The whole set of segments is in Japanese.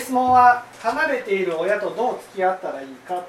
質問は離れている親とどう付き合ったらいいか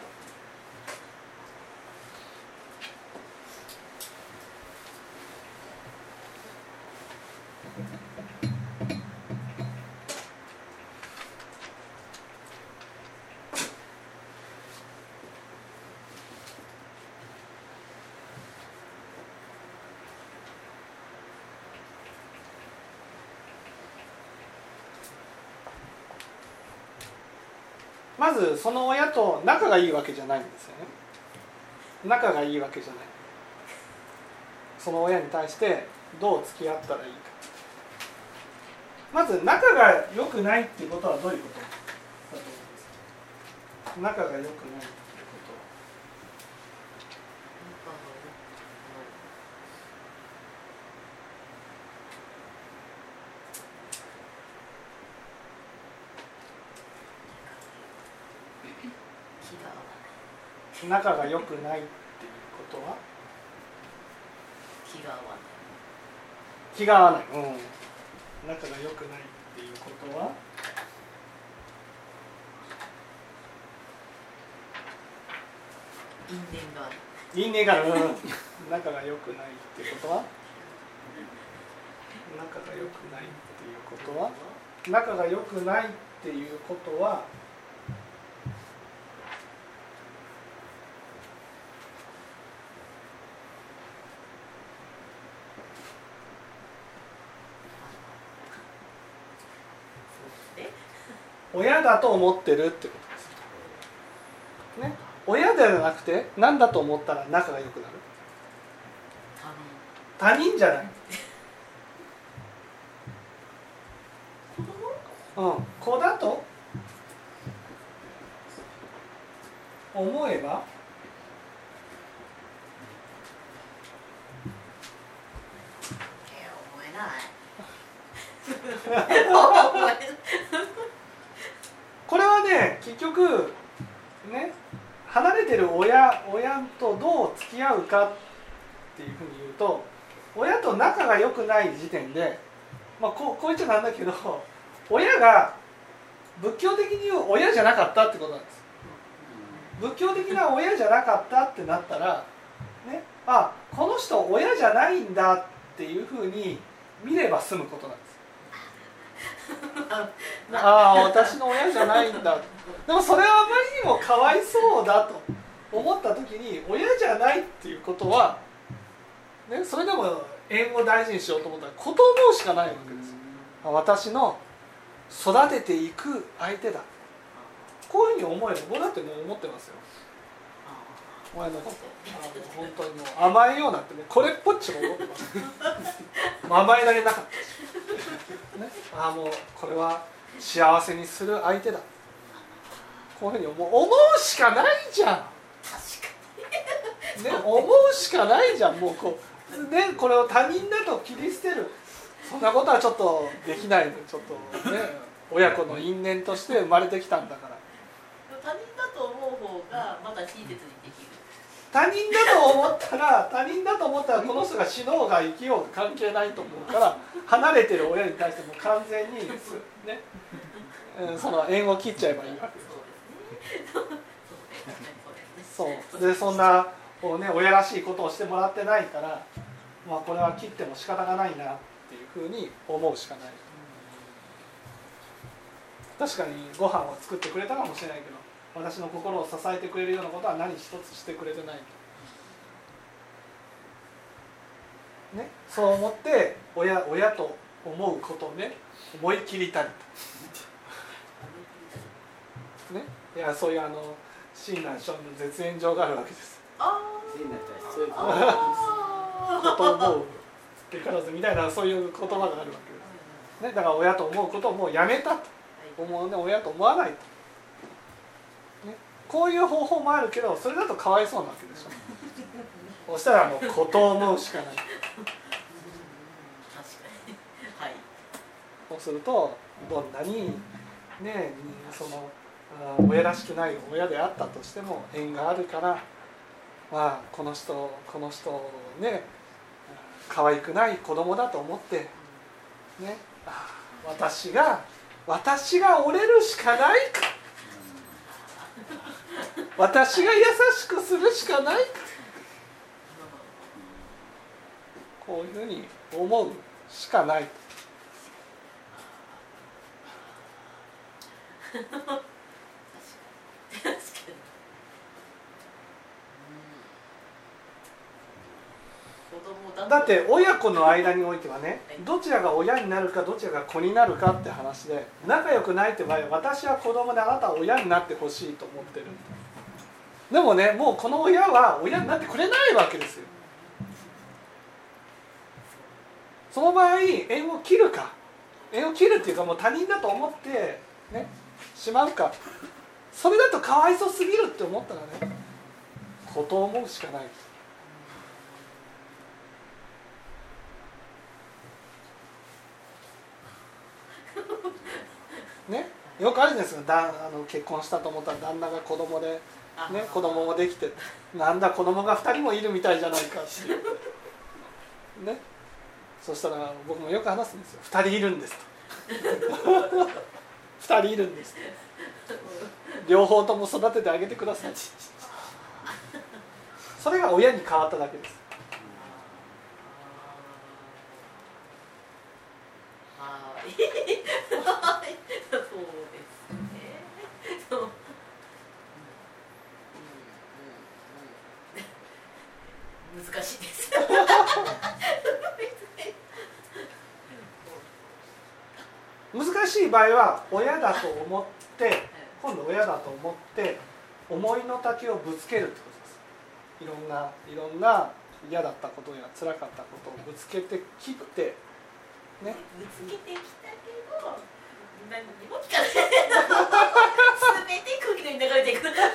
まずその親と仲がいいわけじゃないんですよね。仲がいいわけじゃない。その親に対してどう付き合ったらいいか。まず仲が良くないっていうことはどういうことだと思いますか？仲が良くないっていうことは気が合わ仲が良くないっていうことは気が合わない気が合わない、うん、仲が良くないっていうことは因縁がある因縁がある、うん、仲が良くないっていうことは仲が良くないっていうことは仲が良くないっていうことはえ親だと思ってるってことですね。親ではなくて何だと思ったら仲が良くなる。他人。じゃない。うん、子だと思えばえ思えない思えない。これはね結局ね離れてる親親とどう付き合うかっていうふうに言うと親と仲が良くない時点で、まあ、こうこう言っちゃなんだけど親が仏教的に言う親じゃなかったってことなんです。仏教的な親じゃなかったってなったらねあこの人親じゃないんだっていうふうに見れば済むことなんです。ああ私の親じゃないんだでもそれはあまりにもかわいそうだと思った時に親じゃないっていうことは、ね、それでも縁を大事にしようと思ったら子供しかないわけです私の育てていく相手だ。こういうふうに思えば僕だってもう思ってますよ。親のことあの本当にもう甘えようなんてもうこれっぽっちも思ってます。甘えられなかったし、ね、ああもうこれは幸せにする相手だ。こういうふうに思う。思うしかないじゃん。ね、思うしかないじゃん。もうこうでこれを他人だと切り捨てる。そんなことはちょっとできないの。ちょっとね親子の因縁として生まれてきたんだから。他人だと思う方がまだ親切に他人だと思ったら他人だと思ったらこの人が死のうが生きようが関係ないと思うから離れてる親に対しても完全にすねうんその縁を切っちゃえばいいわけですそう。でそんなこう、ね、親らしいことをしてもらってないから、まあ、これは切っても仕方がないなっていうふうに思うしかない。確かにご飯を作ってくれたかもしれないけど私の心を支えてくれるようなことは何一つしてくれてないと、ね、そう思って親親と思うことをね思い切りたいと、ね、いやそういうあの親鸞聖人の絶縁状があるわけです。ああことを思うってからずみたいなそういう言葉があるわけです、ね、だから親と思うことをもうやめたと。思うね親と思わないと、ね、こういう方法もあるけどそれだとかわいそうなわけでしょ。そしたらもうことを思うしかない。確かに。はい。そうするとどんなにねそのあ親らしくない親であったとしても縁があるからまあこの人この人をね可愛くない子供だと思ってねあ私が私が折れるしかないか私が優しくするしかない。かこういうふうに思うしかない。だって親子の間においてはねはいどちらが親になるかどちらが子になるかって話で仲良くないって場合は私は子供であなたは親になってほしいと思ってるでもねもうこの親は親になってくれないわけですよ。その場合縁を切るか。縁を切るっていうかもう他人だと思ってねしまうか。それだとかわいそうすぎるって思ったらねこと思うしかない。ねよくあるじゃないですか。だあの結婚したと思ったら旦那が子供で、ね、子供もできてなんだ子供が2人もいるみたいじゃないかって言って。ね。そしたら僕もよく話すんですよ。2人いるんですと。2人いるんですと。両方とも育ててあげてください。それが親に変わっただけですはいそうですねそううんうんうん難しいです難しい場合は親だと思って今度親だと思って思いの丈をぶつけるってことです。いろんないろんな嫌だったことや辛かったことをぶつけて切ってね。ぶつけてきたけど何にも聞かない。全て空気のように流れていくそしたら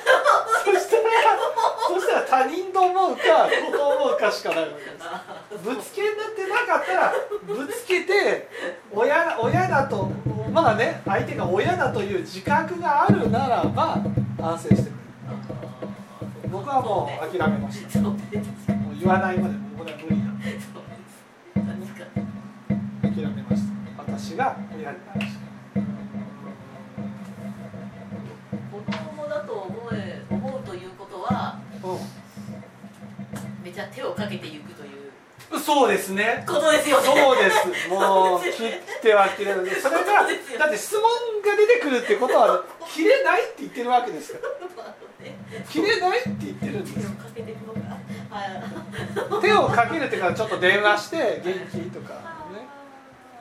そしたら他人と思うか子と思うかしかないわけです。ぶつけになってなかったらぶつけて親親だとまだね相手が親だという自覚があるならば安静してくれる。僕はもう諦めました。もう言わないまでもうこれは無理だ。諦めました。私が親になるしか子供だと思え思うということはめちゃ手をかけていくという。うんそうですね。ことですよね。そうです。もう切っては切れないそれがだって質問が出てくるってことは切れないって言ってるわけですから切れないって言ってるんです。手をかけていくのかはい手をかけるっていうかちょっと電話して元気とかね、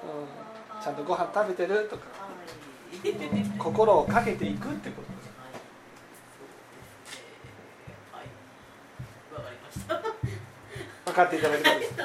うん、ちゃんとご飯食べてるとか、はいうん心をかけていくってこと。ですはい、わかりました。分かってい。ただけたですか